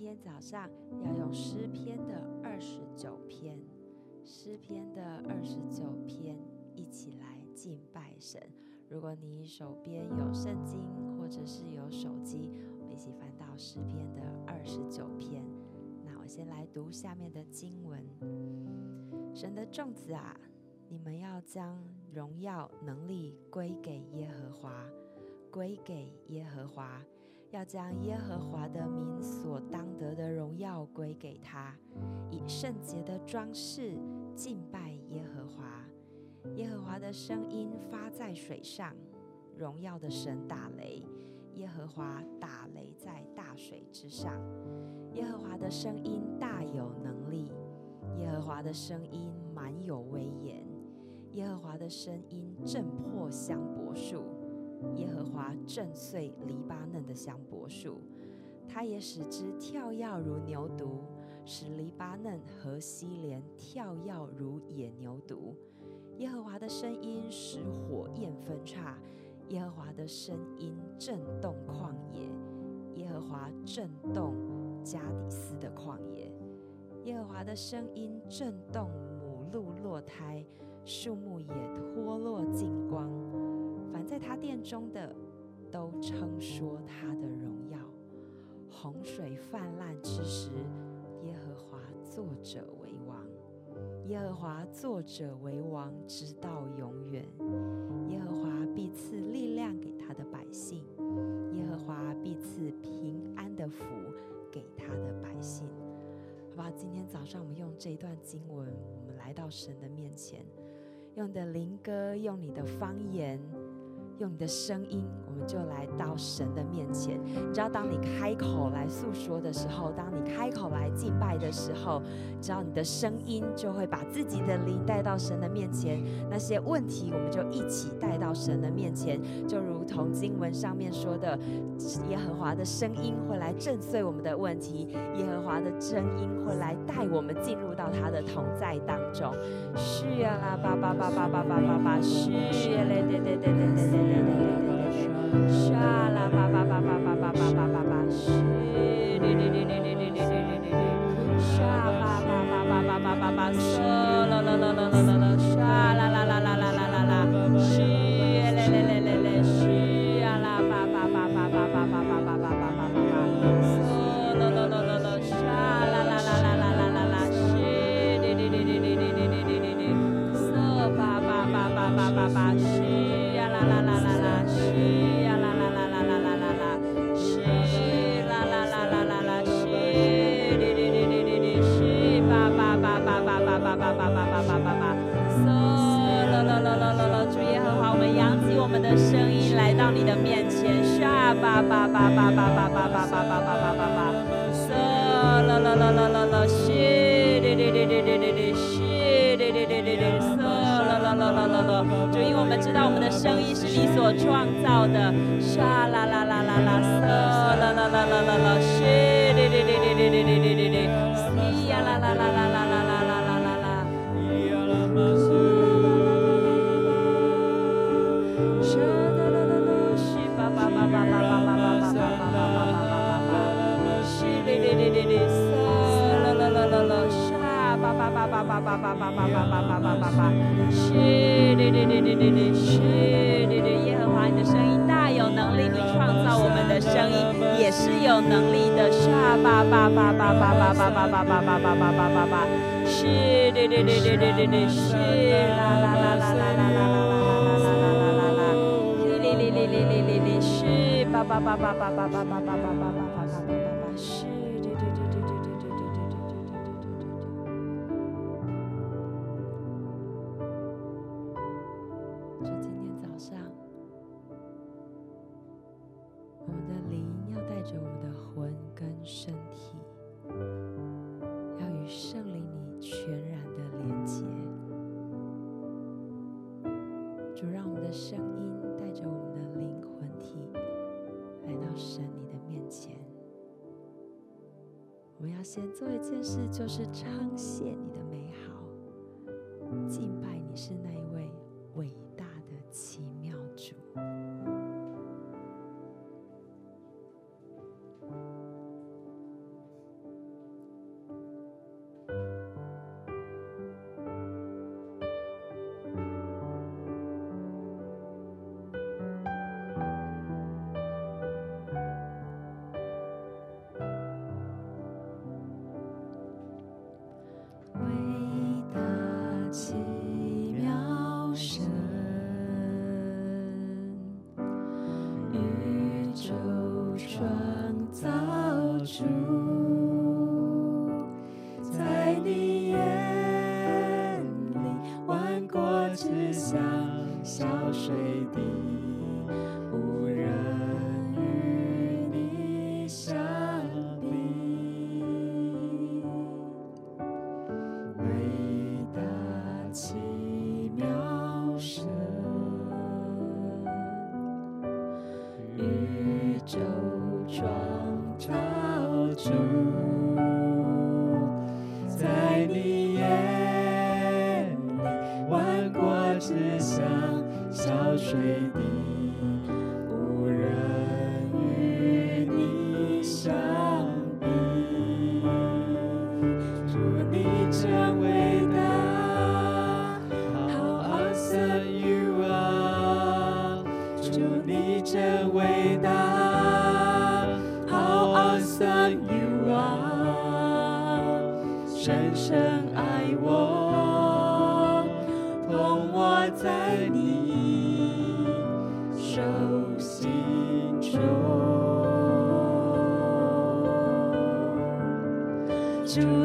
今天早上要用诗篇的二十九篇，诗篇的二十九篇一起来敬拜神。如果你手边有圣经或者是有手机，我们一起翻到诗篇的二十九篇。那我先来读下面的经文：神的众子啊，你们要将荣耀能力归给耶和华，归给耶和华。要将耶和华的名所当得的荣耀归给他，以圣洁的装饰敬拜耶和华。耶和华的声音发在水上，荣耀的神打雷，耶和华打雷在大水之上。耶和华的声音大有能力，耶和华的声音满有威严，耶和华的声音震破香柏树。耶和华震碎黎巴嫩的香柏树，他也使之跳跃如牛犊，使黎巴嫩和西连跳跃如野牛犊。耶和华的声音使火焰分叉，耶和华的声音震动旷野，耶和华震动加底斯的旷野。耶和华的声音震动母鹿落胎，树木也脱落净光。凡在他殿中的，都称说他的荣耀。洪水泛滥之时，耶和华作者为王。耶和华作者为王，直到永远。耶和华必赐力量给他的百姓，耶和华必赐平安的福给他的百姓。好吧，今天早上我们用这一段经文，我们来到神的面前，用的灵歌，用你的方言。用你的声音，我们就来到神的面前。你知道，当你开口来诉说的时候，当你开口来敬拜的时候，只要你的声音就会把自己的灵带到神的面前。那些问题，我们就一起带到神的面前。就如同经文上面说的，耶和华的声音会来震碎我们的问题，耶和华的声音会来带我们进入到他的同在当中。是啊啦，叭叭叭叭叭叭叭叭，是啊嘞，对对对对对对。Shala Baba. 八八八八八八八哩哩哩哩哩，是啦啦啦啦啦啦啦啦啦啦啦啦啦，哩哩哩哩哩哩哩哩，是叭叭叭叭叭叭叭叭叭叭叭叭叭叭叭，先做一件事，就是彰显你的美好，敬拜你是那一位伟大的奇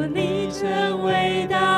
你真伟大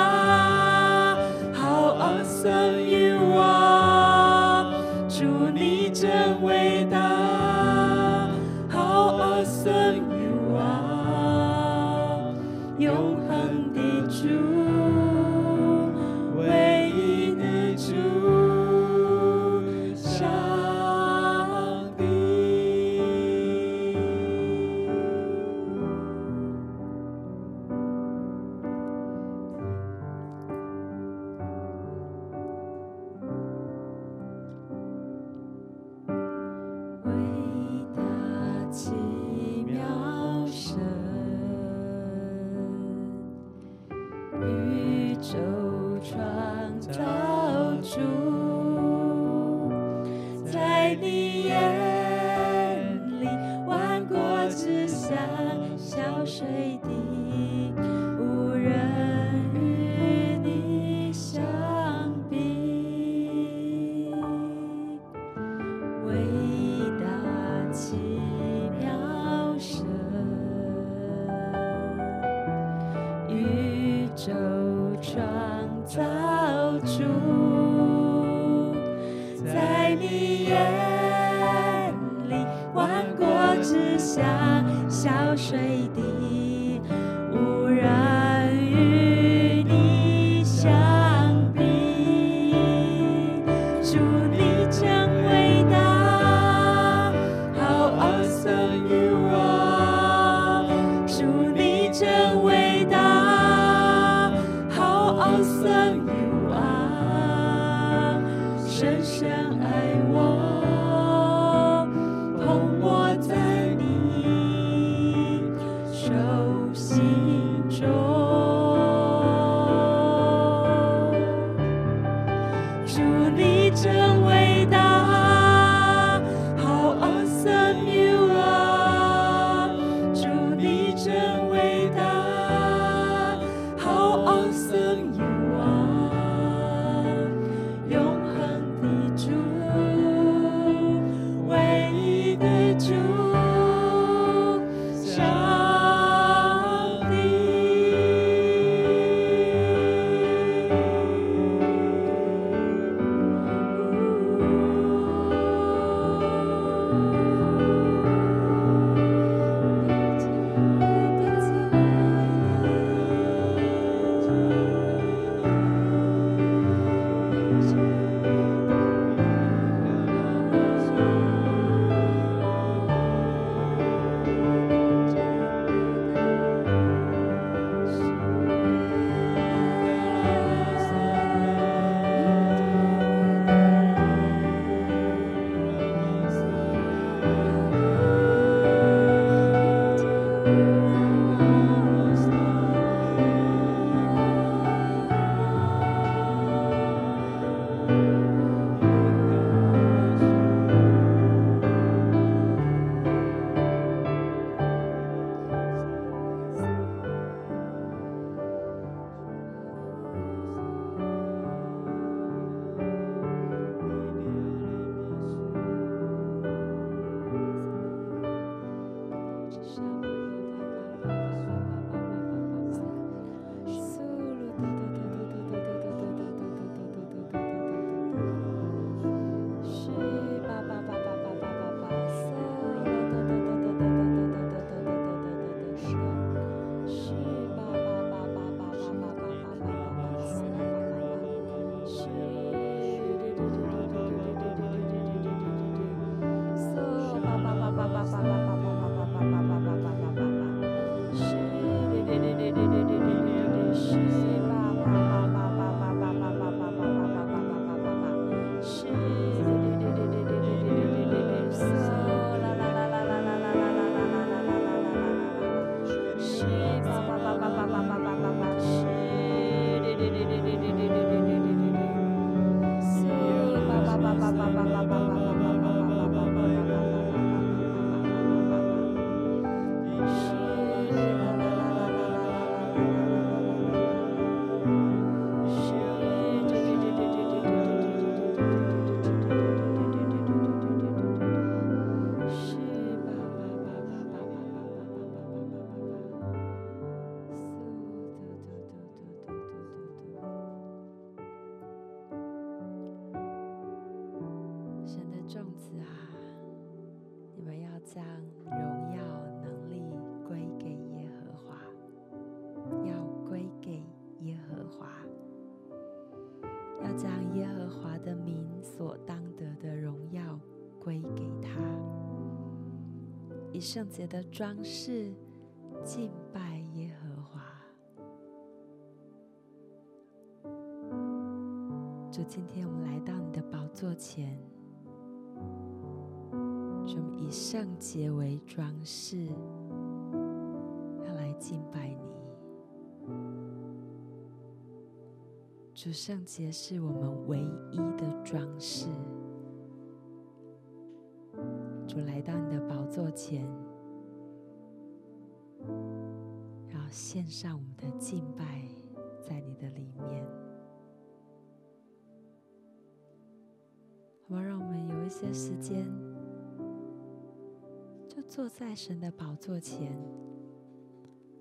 圣洁的装饰敬拜耶和华。主，今天我们来到你的宝座前，主，我们以圣洁为装饰，要来敬拜你。主，圣洁是我们唯一的装饰。主，来到你的宝座前，要献上我们的敬拜，在你的里面。好吧，让我们有一些时间，就坐在神的宝座前，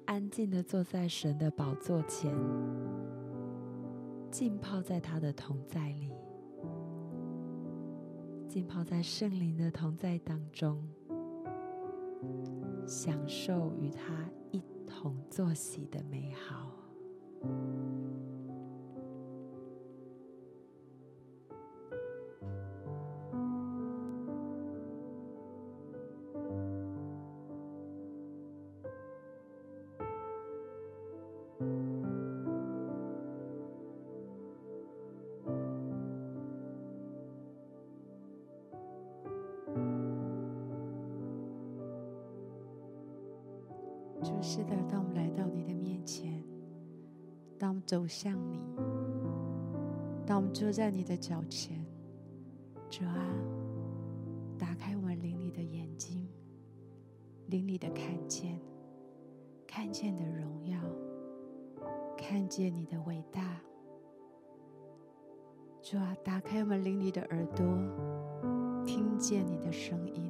安静的坐在神的宝座前。浸泡在他的同在里，浸泡在圣灵的同在当中，享受与他一同作息的美好。走向你，当我们坐在你的脚前，主啊，打开我们灵里的眼睛，灵里的看见，看见的荣耀，看见你的伟大。主啊，打开我们灵里的耳朵，听见你的声音。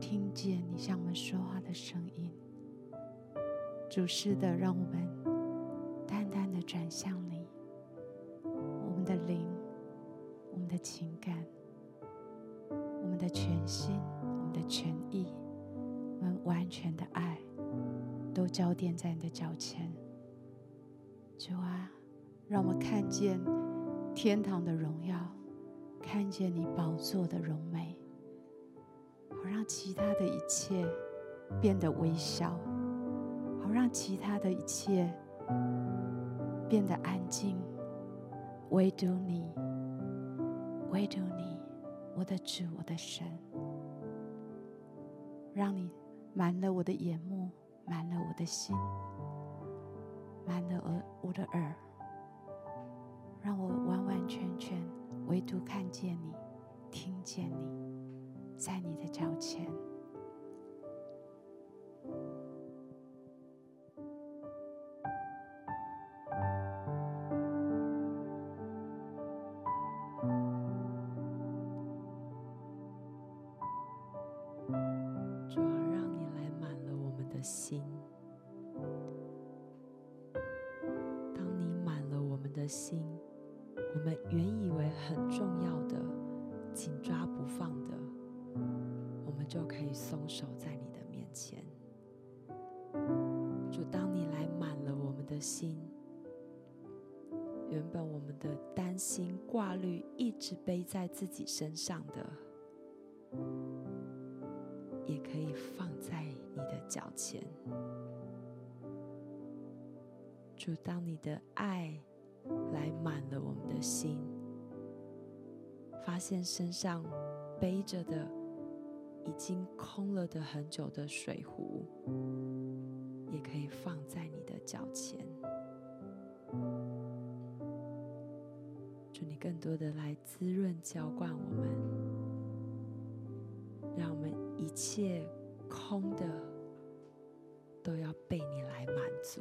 听见你向我们说话的声音，主是的，让我们转向你，我们的灵、我们的情感、我们的全心、我们的全意、我们完全的爱，都交奠在你的脚前。主啊，让我们看见天堂的荣耀，看见你宝座的荣美。好让其他的一切变得微小，好让其他的一切变得安静，唯独你，唯独你，我的主，我的神，让你满了我的眼目，满了我的心，满了我我的耳，让我完完全全唯独看见你，听见你。在你的脚前，自己身上的，也可以放在你的脚前。主，当你的爱来满了我们的心，发现身上背着的。已经空了的很久的水壶，也可以放在你的脚前。你更多的来滋润浇灌我们，让我们一切空的都要被你来满足。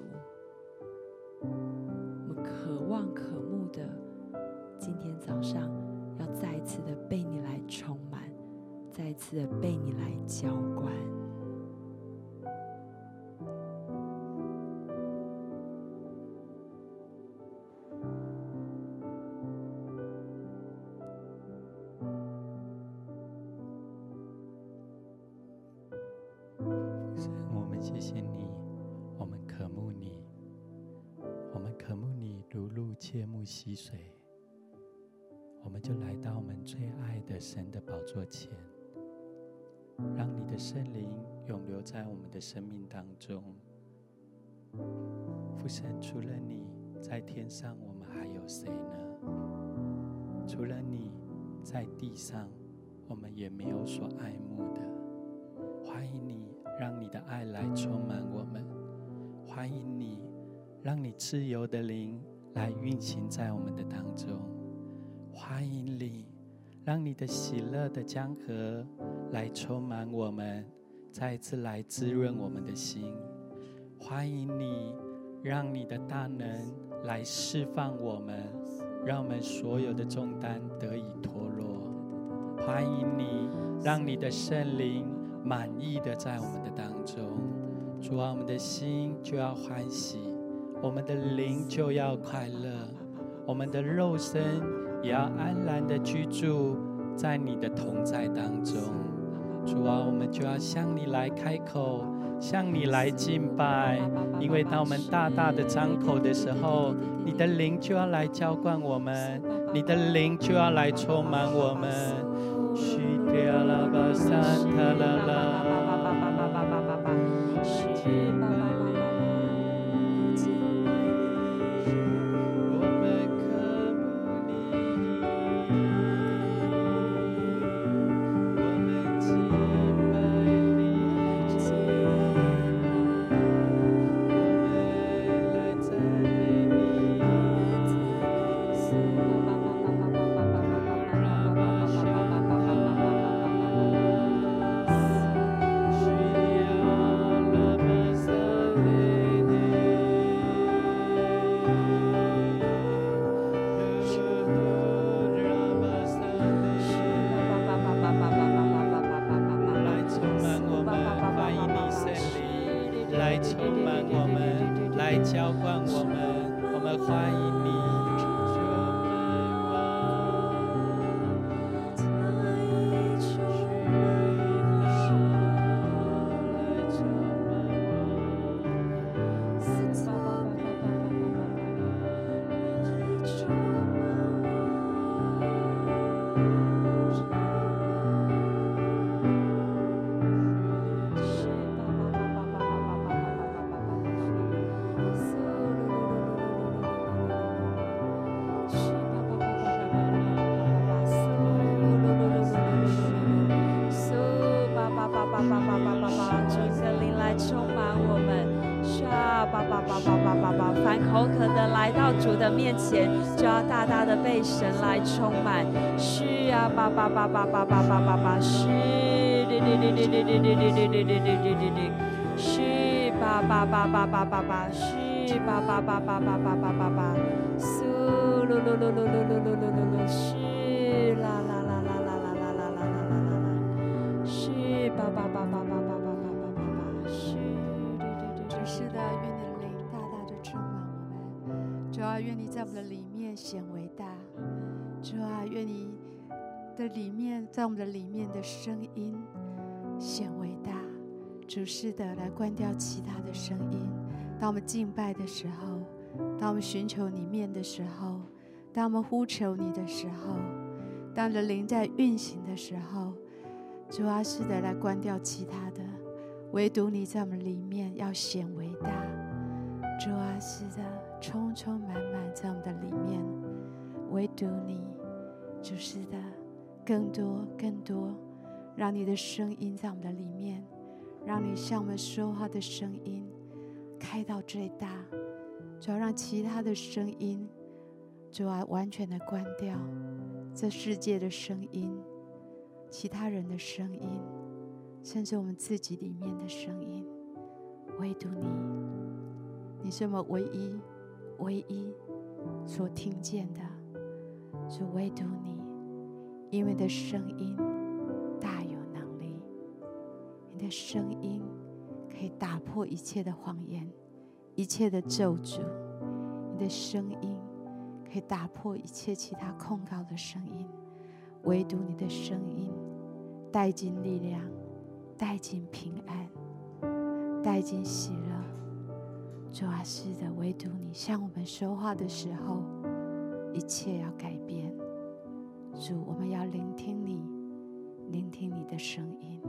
我们渴望可慕的，今天早上要再一次的被你来充满。再一次的被你来浇灌，自由的灵来运行在我们的当中。欢迎你，让你的喜乐的江河来充满我们，再一次来滋润我们的心。欢迎你，让你的大能来释放我们，让我们所有的重担得以脱落。欢迎你，让你的圣灵满意的在我们的当中。主啊，我们的心就要欢喜，我们的灵就要快乐，我们的肉身也要安然的居住在你的同在当中。主啊，我们就要向你来开口，向你来敬拜，因为当我们大大的张口的时候，你的灵就要来浇灌我们，你的灵就要来充满我们。八八八八八八八，凡口渴的来到主的面前就要大大的被神来充满，是啊，叭叭叭叭叭叭叭叭叭，是，哩哩哩哩哩哩哩哩哩哩哩哩哩哩，是，叭叭叭叭叭叭叭，是，叭叭叭叭叭叭叭叭叭，苏，噜噜噜噜噜噜噜我们的里面显为大，主啊，愿你的里面，在我们的里面的声音显为大。主是的，来关掉其他的声音。当我们敬拜的时候，当我们寻求你面的时候，当我们呼求你的时候，当你的灵在运行的时候，主啊，是的，来关掉其他的，唯独你在我们里面要显为大。主啊，是的。充充满满在我们的里面，唯独你，主是的，更多更多，让你的声音在我们的里面，让你向我们说话的声音开到最大，主要让其他的声音，主要完全的关掉，这世界的声音，其他人的声音，甚至我们自己里面的声音，唯独你，你是我们唯一。唯一所听见的，是唯独你，因为的声音大有能力，你的声音可以打破一切的谎言，一切的咒诅，你的声音可以打破一切其他控告的声音，唯独你的声音带进力量，带进平安，带进喜乐。主啊，是的，唯独你向我们说话的时候，一切要改变。主，我们要聆听你，聆听你的声音。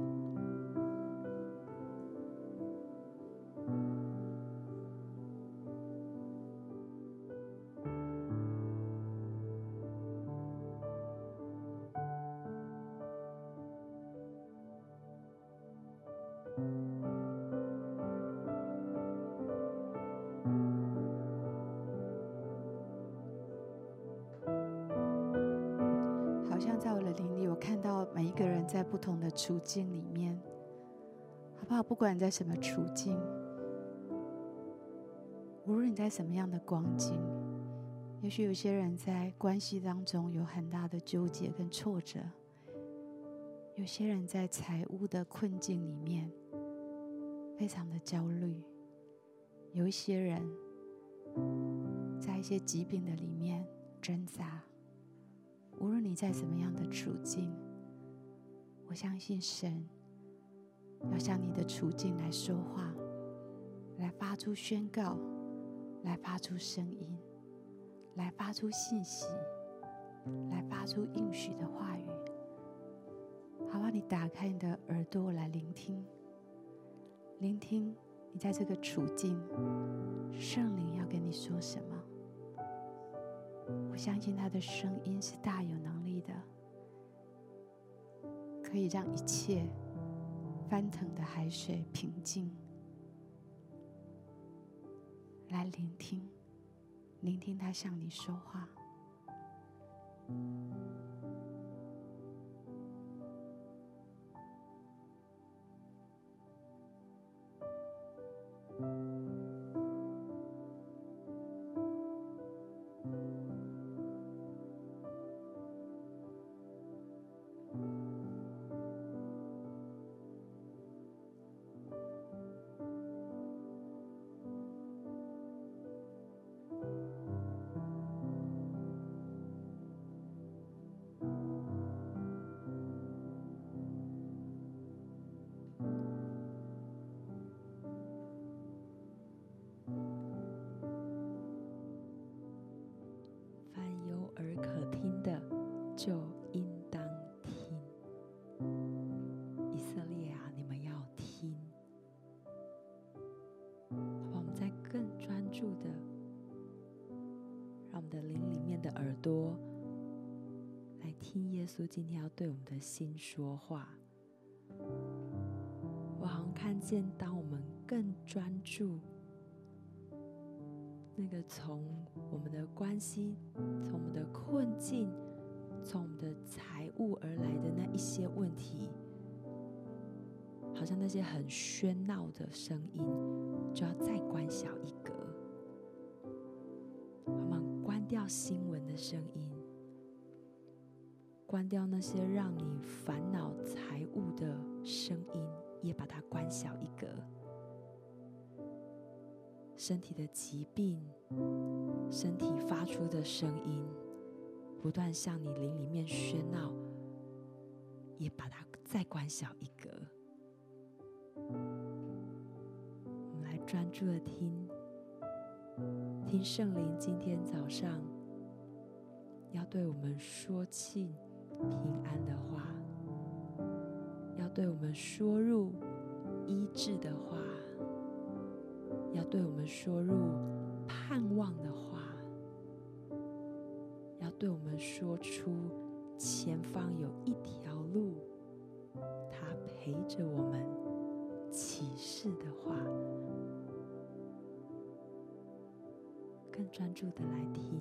处境里面，好不好？不管你在什么处境，无论你在什么样的光景，也许有些人在关系当中有很大的纠结跟挫折，有些人在财务的困境里面非常的焦虑，有一些人在一些疾病的里面挣扎。无论你在什么样的处境。相信神要向你的处境来说话，来发出宣告，来发出声音，来发出信息，来发出应许的话语。好吧，你打开你的耳朵来聆听，聆听你在这个处境，圣灵要跟你说什么？我相信他的声音是大有能力的。可以让一切翻腾的海水平静。来聆听，聆听他向你说话。稣今天要对我们的心说话。我好像看见，当我们更专注，那个从我们的关系，从我们的困境。从我们的财务而来的那一些问题，好像那些很喧闹的声音，就要再关小一格。我们关掉新闻的声音，关掉那些让你烦恼财务的声音，也把它关小一格。身体的疾病，身体发出的声音。不断向你灵里面喧闹，也把它再关小一格。我们来专注的听，听圣灵今天早上要对我们说庆平安的话，要对我们说入医治的话，要对我们说入盼望的话。要对我们说出前方有一条路，他陪着我们启示的话，更专注的来听。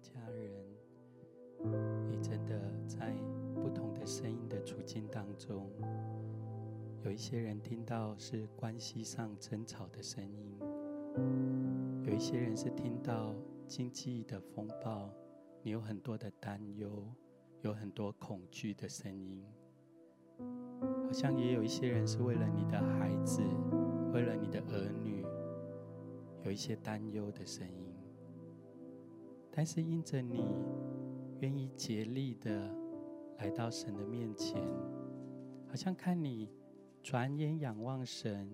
家人，你真的在不同的声音的处境当中，有一些人听到是关系上争吵的声音，有一些人是听到经济的风暴，你有很多的担忧，有很多恐惧的声音，好像也有一些人是为了你的孩子，为了你的儿女，有一些担忧的声音。但是因着你愿意竭力的来到神的面前，好像看你转眼仰望神，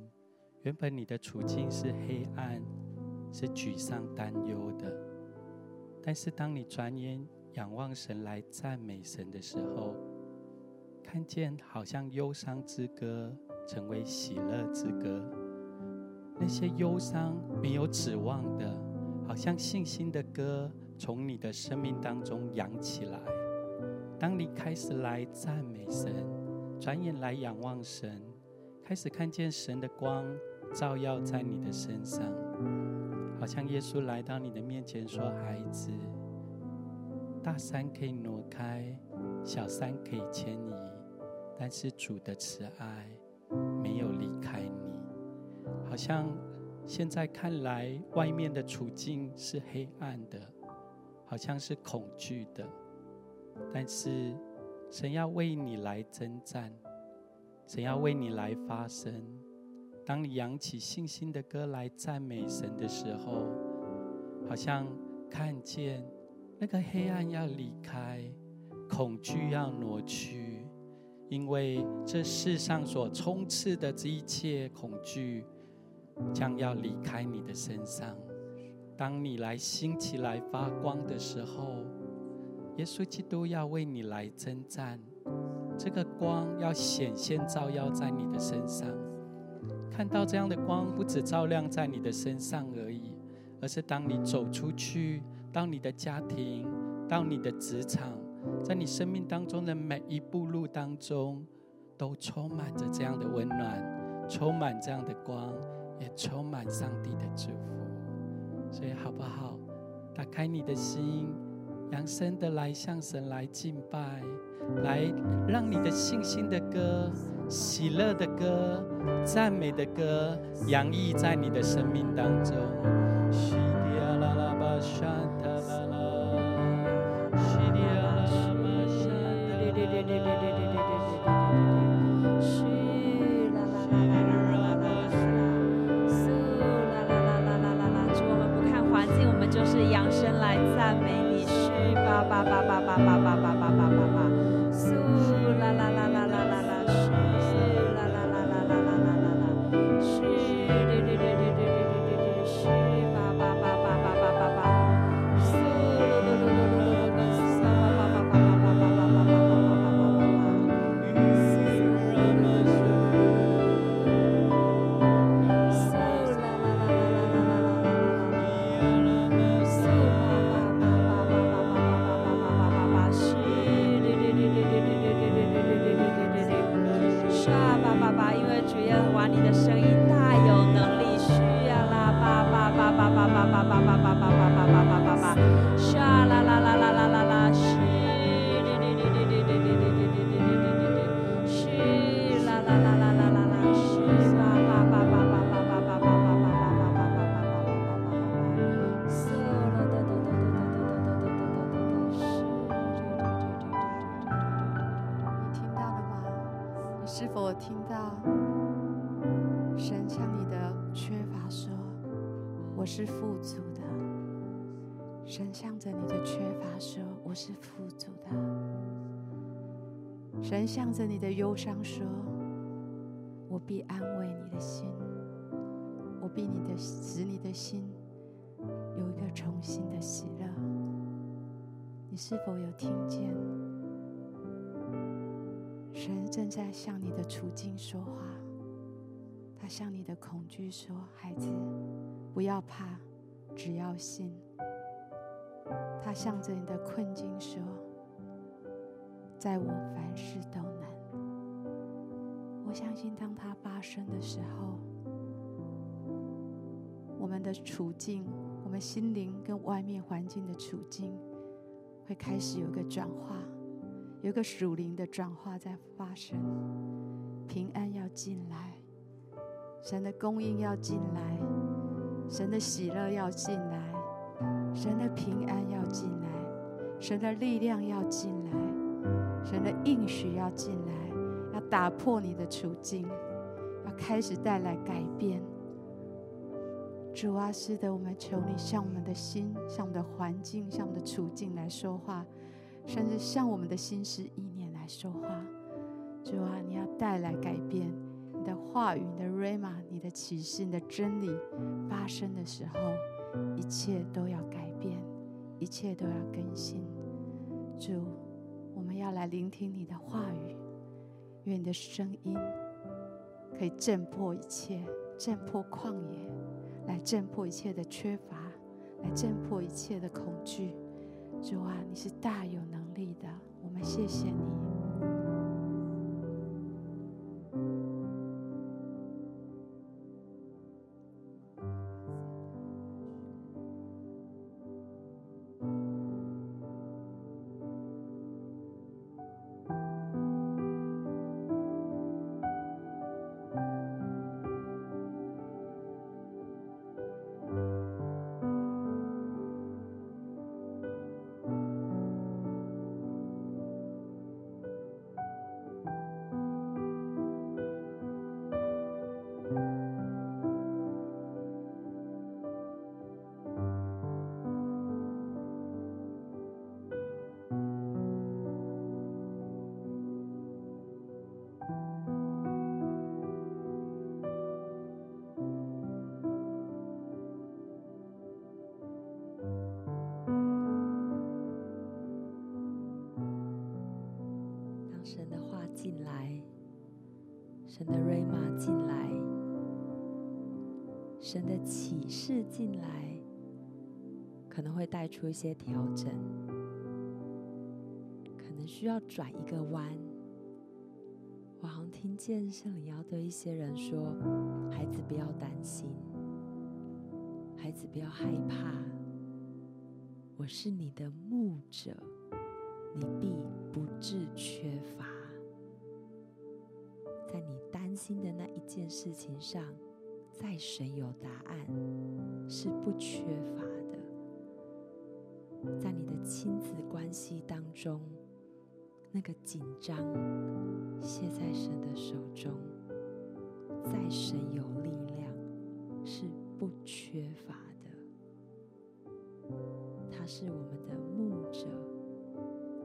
原本你的处境是黑暗、是沮丧、担忧的，但是当你转眼仰望神来赞美神的时候，看见好像忧伤之歌成为喜乐之歌，那些忧伤没有指望的，好像信心的歌。从你的生命当中扬起来。当你开始来赞美神，转眼来仰望神，开始看见神的光照耀在你的身上，好像耶稣来到你的面前说：“孩子，大山可以挪开，小山可以迁移，但是主的慈爱没有离开你。”好像现在看来，外面的处境是黑暗的。好像是恐惧的，但是神要为你来征战，神要为你来发声。当你扬起信心的歌来赞美神的时候，好像看见那个黑暗要离开，恐惧要挪去，因为这世上所充斥的这一切恐惧，将要离开你的身上。当你来兴起来发光的时候，耶稣基督要为你来征战，这个光要显现照耀在你的身上。看到这样的光，不只照亮在你的身上而已，而是当你走出去，到你的家庭，到你的职场，在你生命当中的每一步路当中，都充满着这样的温暖，充满这样的光，也充满上帝的祝福。所以好不好？打开你的心，扬声的来向神来敬拜，来让你的信心的歌、喜乐的歌、赞美的歌洋溢在你的生命当中。赞美你是八八八八八八。巴巴巴巴巴巴巴巴巴巴巴巴巴，沙啦啦啦啦啦啦啦，西哩哩哩哩哩哩哩哩哩哩哩哩哩哩哩哩，啦啦啦啦啦啦啦，西巴巴巴巴巴巴巴巴巴巴巴巴巴巴巴巴巴巴，嗦啦哒哒哒哒哒哒哒哒哒哒哒哒，西哩哩哩哩哩哩哩哩哩哩，你听到了吗？是否听到？是富足的，神向着你的缺乏说：“我是富足的神向着你的忧伤说：“我必安慰你的心，我必你的使你的心有一个重新的喜乐。”你是否有听见神正在向你的处境说话，向你的恐惧说：“孩子，不要怕，只要信。”他向着你的困境说：“在我凡事都能。”我相信，当他发生的时候，我们的处境，我们心灵跟外面环境的处境，会开始有个转化。有个属灵的转化在发生，平安要进来，神的供应要进来，神的喜乐要进来，神的平安要进来，神的力量要进来，神的应许要进来，要打破你的处境，要开始带来改变。主啊，是的，我们求你向我们的心、向我们的环境、向我们的处境来说话。甚至向我们的心思意念来说话，主啊，你要带来改变。的话语、你的 Rhema、你的启示、你的真理发生的时候，一切都要改变，一切都要更新。主，我们要来聆听你的话语，愿你的声音可以震破一切，震破旷野，来震破一切的缺乏，来震破一切的恐惧。主啊，你是大有能力的，我们谢谢你。有一些调整，可能需要转一个弯。我好像听见圣灵要对一些人说：“孩子不要担心，孩子不要害怕，我是你的牧者，你必不致缺乏。”在你担心的那一件事情上，在神有答案，是不缺乏。在你的亲子关系当中，那个紧张卸在神的手中，在神有力量，是不缺乏的。他是我们的牧者，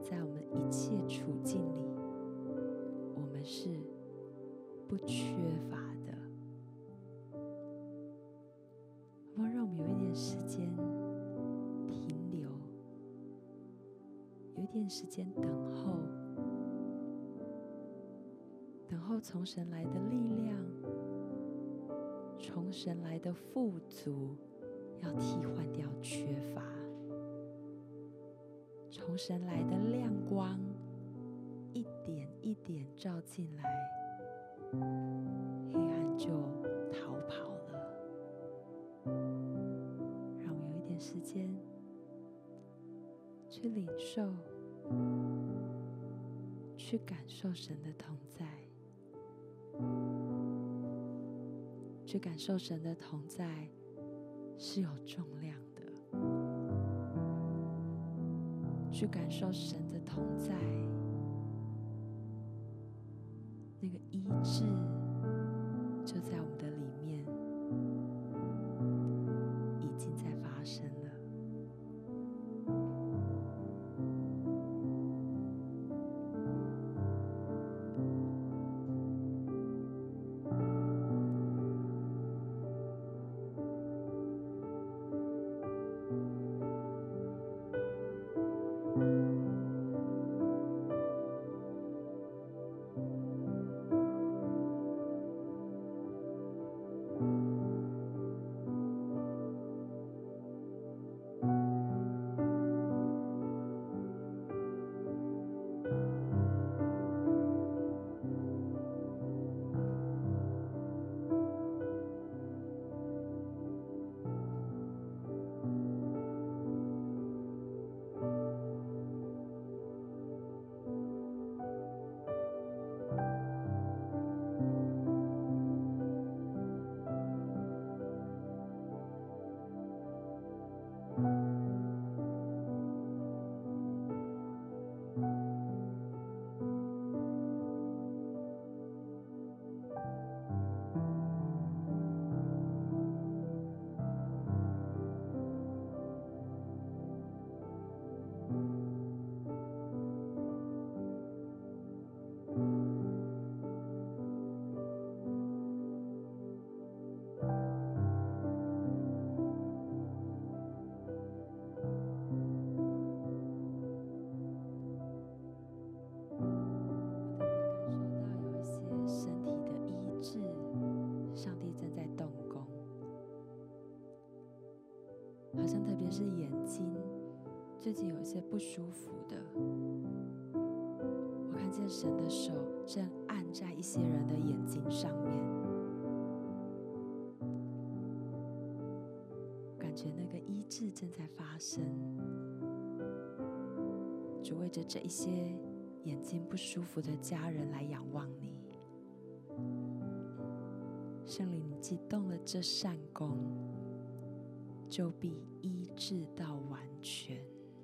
在我们一切处境里，我们是。不缺乏时间等候，等候从神来的力量，从神来的富足，要替换掉缺乏；从神来的亮光，一点一点照进来。黑暗就逃跑了。让我有一点时间去领受，去感受神的同在，去感受神的同在是有重量的，去感受神的同在。那个医治就在我们的最近有些不舒服的，我看见神的手正按在一些人的眼睛上面，感觉那个医治正在发生。只为着这一些眼睛不舒服的家人来仰望你，圣灵，你既动了这善工，就必医治到完全。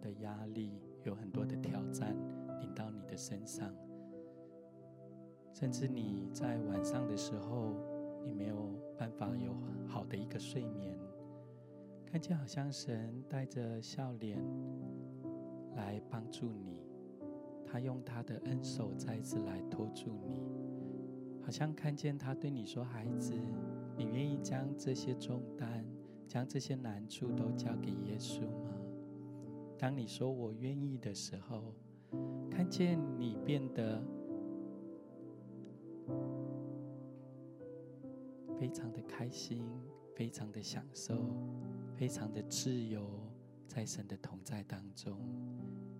的压力，有很多的挑战临到你的身上，甚至你在晚上的时候，你没有办法有好的一个睡眠，看见好像神带着笑脸来帮助你，他用他的恩手再次来托住你。好像看见他对你说：“孩子，你愿意将这些重担、将这些难处都交给耶稣吗？”当你说“我愿意”的时候，看见你变得非常的开心，非常的享受，非常的自由，在神的同在当中，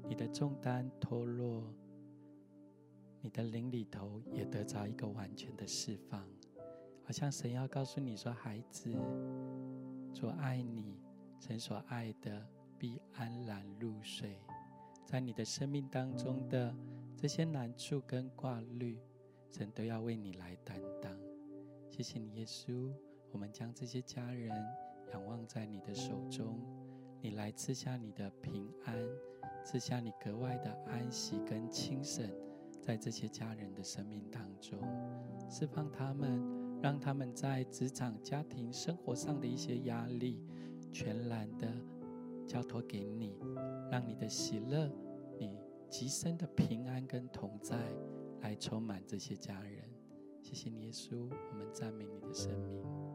你的重担脱落。你的灵里头也得着一个完全的释放，好像神要告诉你说：“孩子，主爱你，神所爱的必安然入睡。”在你的生命当中的这些难处跟挂虑，神都要为你来担当。谢谢你，耶稣。我们将这些家人仰望在你的手中，你来赐下你的平安，赐下你格外的安息跟清省。在这些家人的生命当中，释放他们，让他们在职场、家庭、生活上的一些压力，全然的交托给你，让你的喜乐、你极深的平安跟同在，来充满这些家人。谢谢，耶稣，我们赞美你的生命。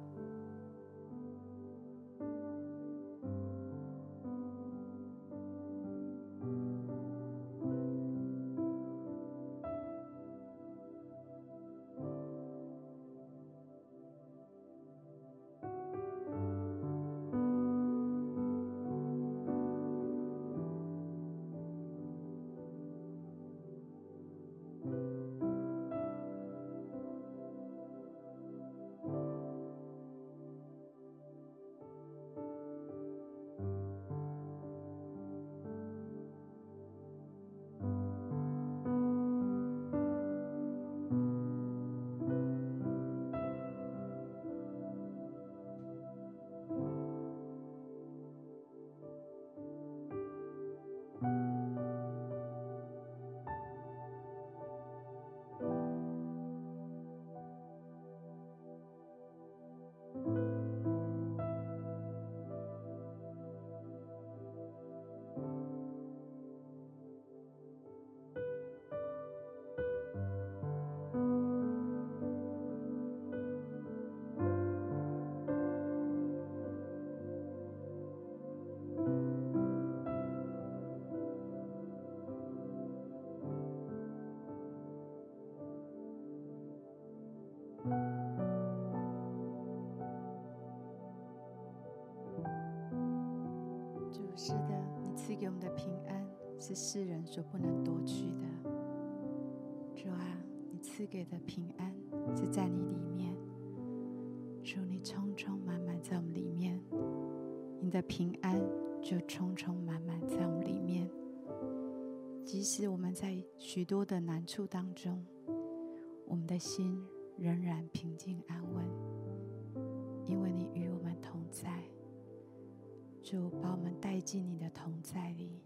是的，你赐给我们的平安是世人所不能夺去的。主啊，你赐给的平安是在你里面。主，你充充满满在我们里面，你的平安就充充满满在我们里面。即使我们在许多的难处当中，我们的心仍然平静安稳，主，把我们带进你的同在里，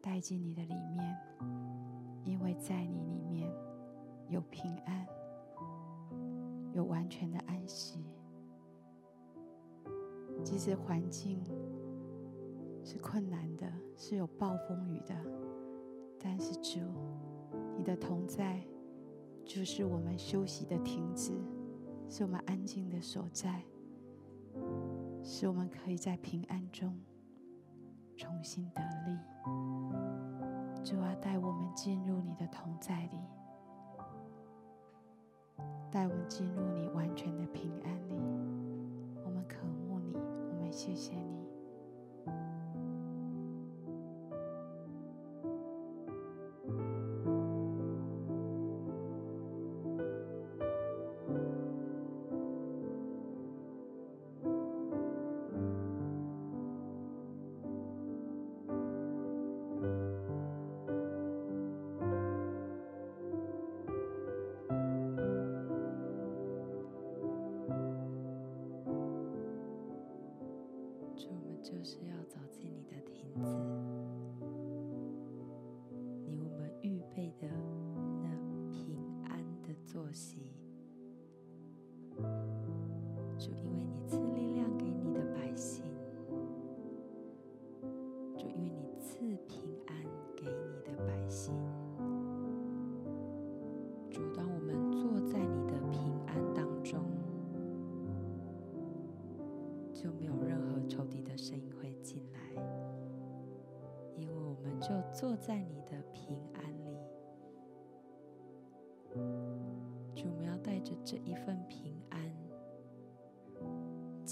带进你的里面，因为在你里面有平安，有完全的安息。即使环境是困难的，是有暴风雨的，但是主，你的同在就是我们休息的亭子，是我们安静的所在。使我们可以在平安中重新得力。主啊，带我们进入你的同在里，带我们进入你完全的平安里。我们渴慕你，我们谢谢你。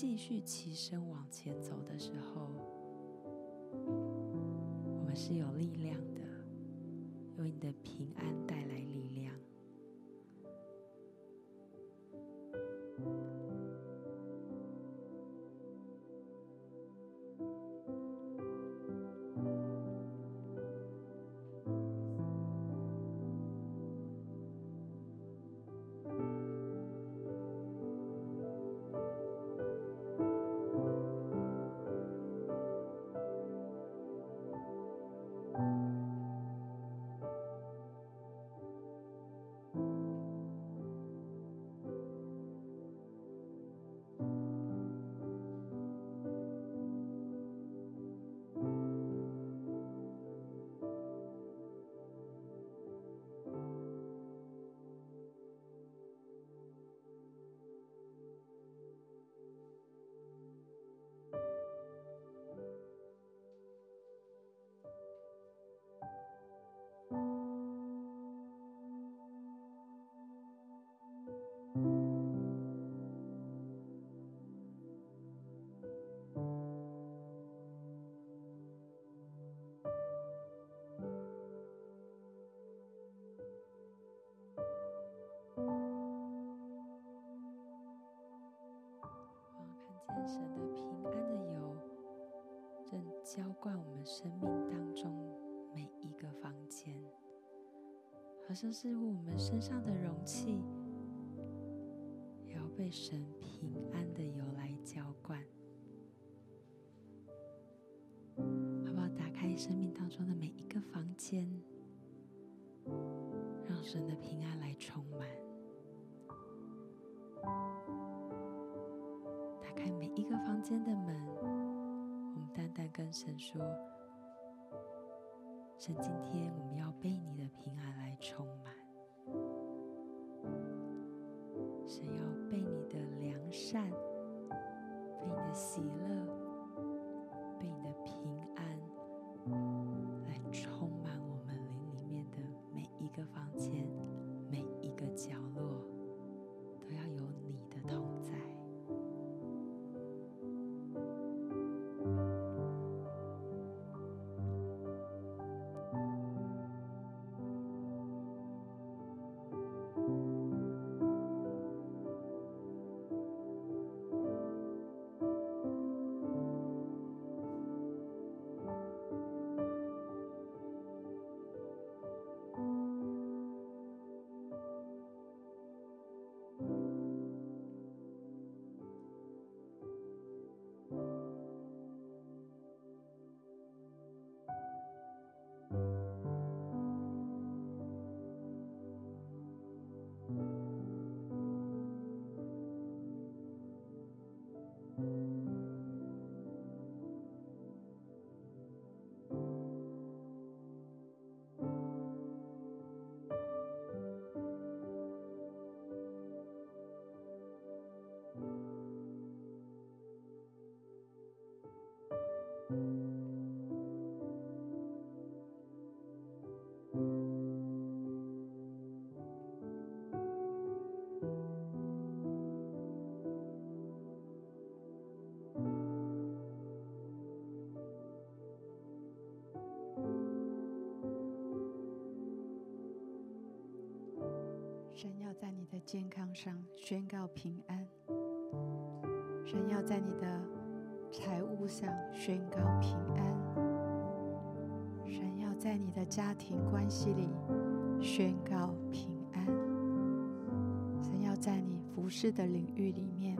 继续起身往前走的时候，我们是有力量的，为你的平安带来力量。神的平安的油正浇灌我们生命当中每一个房间，好像是我们身上的容器，也要被神平安的油来浇灌。好不好？打开生命当中的每一个房间，让神的平安来充满。一个房间的门，我们单单跟神说：“神，今天我们要被你的平安来充满，在你的健康上宣告平安，神要在你的财务上宣告平安，神要在你的家庭关系里宣告平安，神要在你服侍的领域里面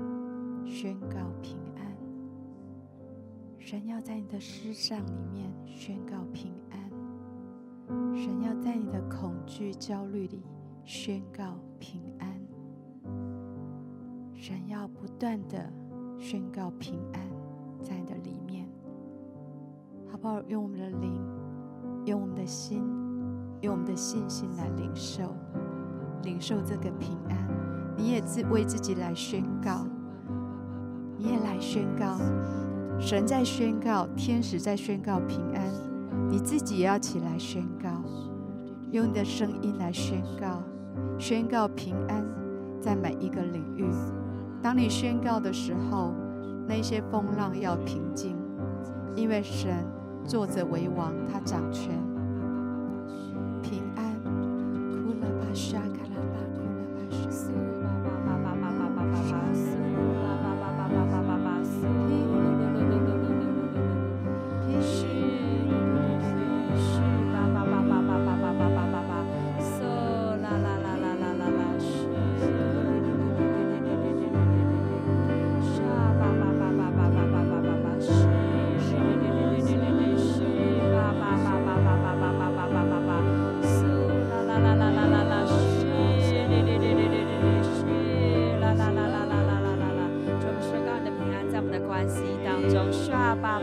宣告平安，神要在你的思想里面宣告平安，神要在你的恐惧焦虑里。宣告不断的宣告平安在你的里面，好不好？用我们的灵，用我们的心，用我们的信心来领受，领受这个平安。你也自为自己来宣告，你也来宣告，神在宣告，天使在宣告平安，你自己也要起来宣告，用你的声音来宣告。宣告平安，在每一个领域。当你宣告的时候，那些风浪要平静，因为神坐着为王，他掌权。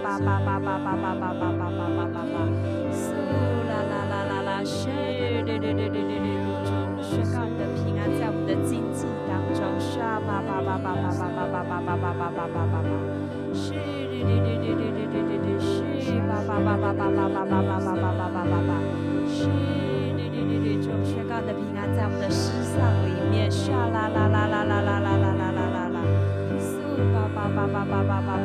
八八八八八八八八八八八八八，苏啦啦啦啦啦，是嘟嘟嘟嘟嘟嘟嘟嘟，是宣告的平安在我们的经济当中，是八八八八八八八八八八八八八八，是嘟嘟嘟嘟嘟嘟嘟嘟嘟，是八八八八八八八八八八八八八八，是嘟嘟嘟嘟，是宣告的平安在我们的时尚里面，是啦啦啦啦啦啦啦啦啦啦啦，苏八八八八八八八。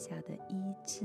下的医治。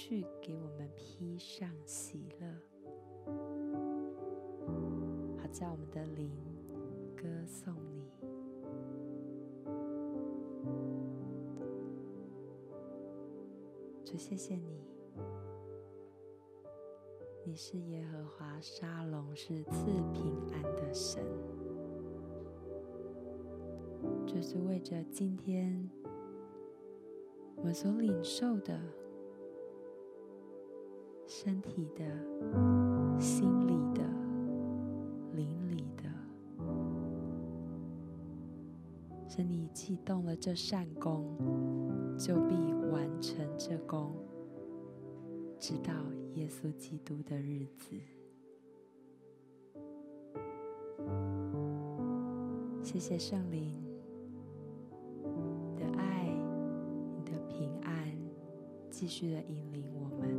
去给我们披上喜乐，好叫我们的灵歌颂你。主，谢谢你，你是耶和华沙龙，是赐平安的神。就是为着今天我们所领受的。身体的、心里的、灵里的，是你既动了这善功，就必完成这功，直到耶稣基督的日子。谢谢圣灵的爱，你的平安，继续的引领我们。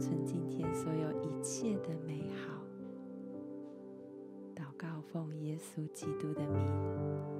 存今天所有一切的美好，祷告奉耶稣基督的名。